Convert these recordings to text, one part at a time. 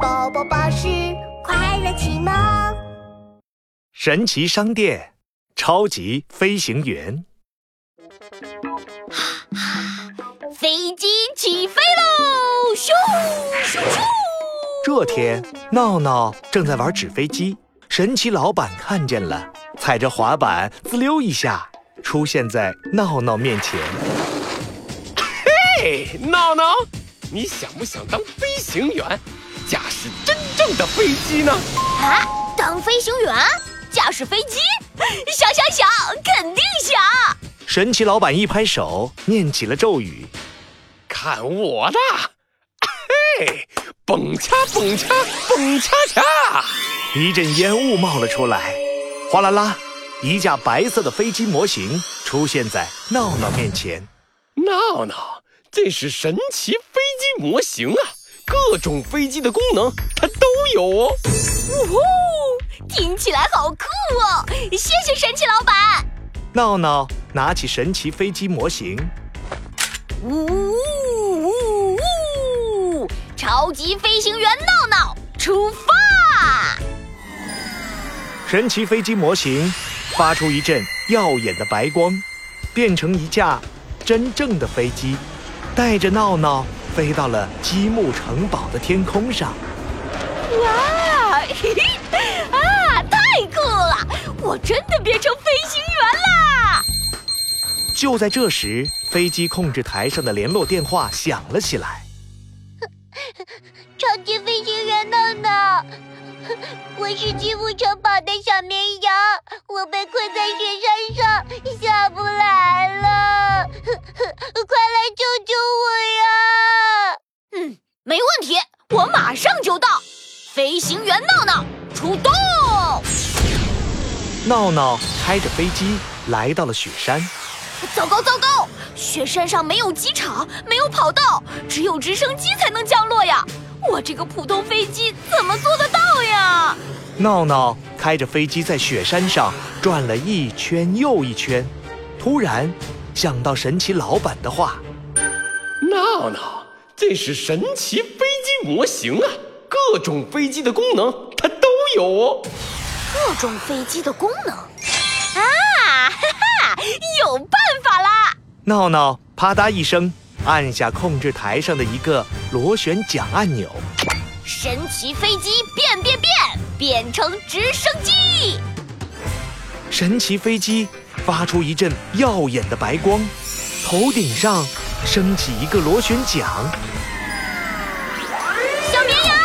宝宝巴士快乐启蒙。神奇商店，超级飞行员。飞机起飞喽！咻咻咻！这天，闹闹正在玩纸飞机，神奇老板看见了，踩着滑板滋溜一下，出现在闹闹面前。嘿，闹闹，你想不想当飞行员，驾驶真正的飞机呢？啊，当飞行员，驾驶飞机？想想想，肯定想！神奇老板一拍手，念起了咒语。看我的！嘿，蹦恰蹦恰蹦恰恰！一阵烟雾冒了出来，哗啦啦，一架白色的飞机模型出现在闹闹面前。闹闹，这是神奇飞机模型啊！各种飞机的功能它都有哦。呜呼，听起来好酷哦！谢谢神奇老板。闹闹拿起神奇飞机模型，呜呜呜呜！超级飞行员闹闹出发！神奇飞机模型发出一阵耀眼的白光，变成一架真正的飞机，带着闹闹飞到了积木城堡的天空上。哇，嘿嘿，啊，太酷了！我真的变成飞行员啦！就在这时，飞机控制台上的联络电话响了起来。超级飞行员闹闹，我是积木城堡的小绵羊，我被困在雪山上，下不来了，快来救救我呀！嗯，没问题，我马上就到。飞行员闹闹出动！闹闹开着飞机来到了雪山。糟糕糟糕，雪山上没有机场，没有跑道，只有直升机才能降落呀！我这个普通飞机怎么做得到呀？闹闹开着飞机在雪山上转了一圈又一圈，突然想到神奇老板的话：“闹闹，这是神奇飞机模型啊！各种飞机的功能它都有哦。各种飞机的功能啊，哈哈，有办法啦！”闹闹啪嗒一声按下控制台上的一个螺旋桨按钮，神奇飞机变变变，变成直升机。神奇飞机发出一阵耀眼的白光，头顶上升起一个螺旋桨。小绵羊，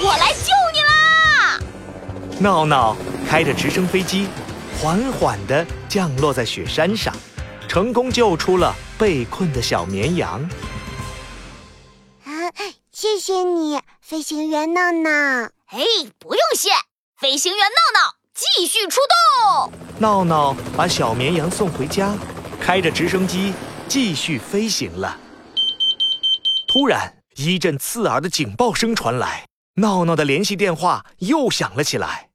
我来救你啦！闹闹开着直升飞机，缓缓地降落在雪山上，成功救出了被困的小绵羊。啊，谢谢你，飞行员闹闹。哎，不用谢，飞行员闹闹继续出动。闹闹把小绵羊送回家，开着直升机继续飞行了。突然，一阵刺耳的警报声传来，闹闹的联系电话又响了起来。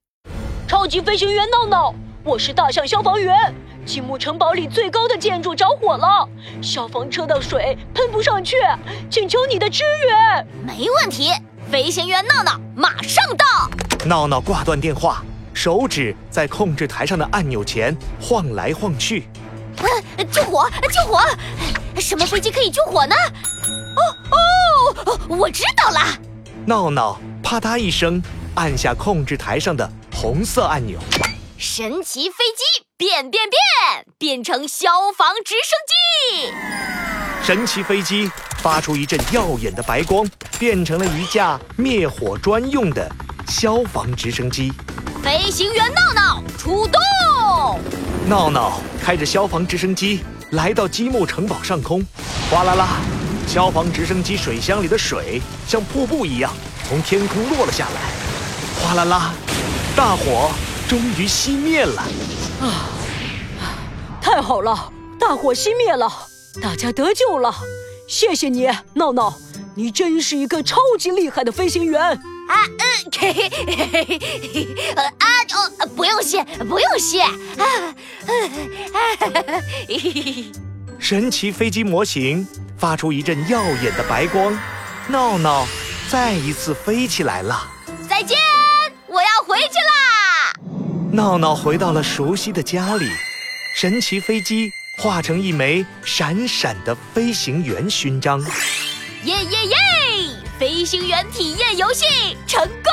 超级飞行员闹闹，我是大象消防员。积木城堡里最高的建筑着火了，消防车的水喷不上去，请求你的支援。没问题，飞行员闹闹马上到。闹闹挂断电话，手指在控制台上的按钮前晃来晃去。啊！救火！救火！什么飞机可以救火呢？哦哦，我知道了。闹闹啪嗒一声按下控制台上的红色按钮，神奇飞机变变变，变成消防直升机。神奇飞机发出一阵耀眼的白光，变成了一架灭火专用的消防直升机。飞行员闹闹出动！闹闹开着消防直升机来到积木城堡上空，哗啦啦，消防直升机水箱里的水像瀑布一样从天空落了下来，哗啦啦，大火终于熄灭了。啊，太好了，大火熄灭了，大家得救了，谢谢你，闹闹，你真是一个超级厉害的飞行员。啊，嗯，嘿嘿嘿嘿嘿，呃啊哦，不用谢，不用谢。啊，嘿嘿。神奇飞机模型发出一阵耀眼的白光，闹闹再一次飞起来了。再见，我要回去啦！闹闹回到了熟悉的家里，神奇飞机化成一枚闪闪的飞行员勋章。耶耶耶！飞行员体验游戏成功。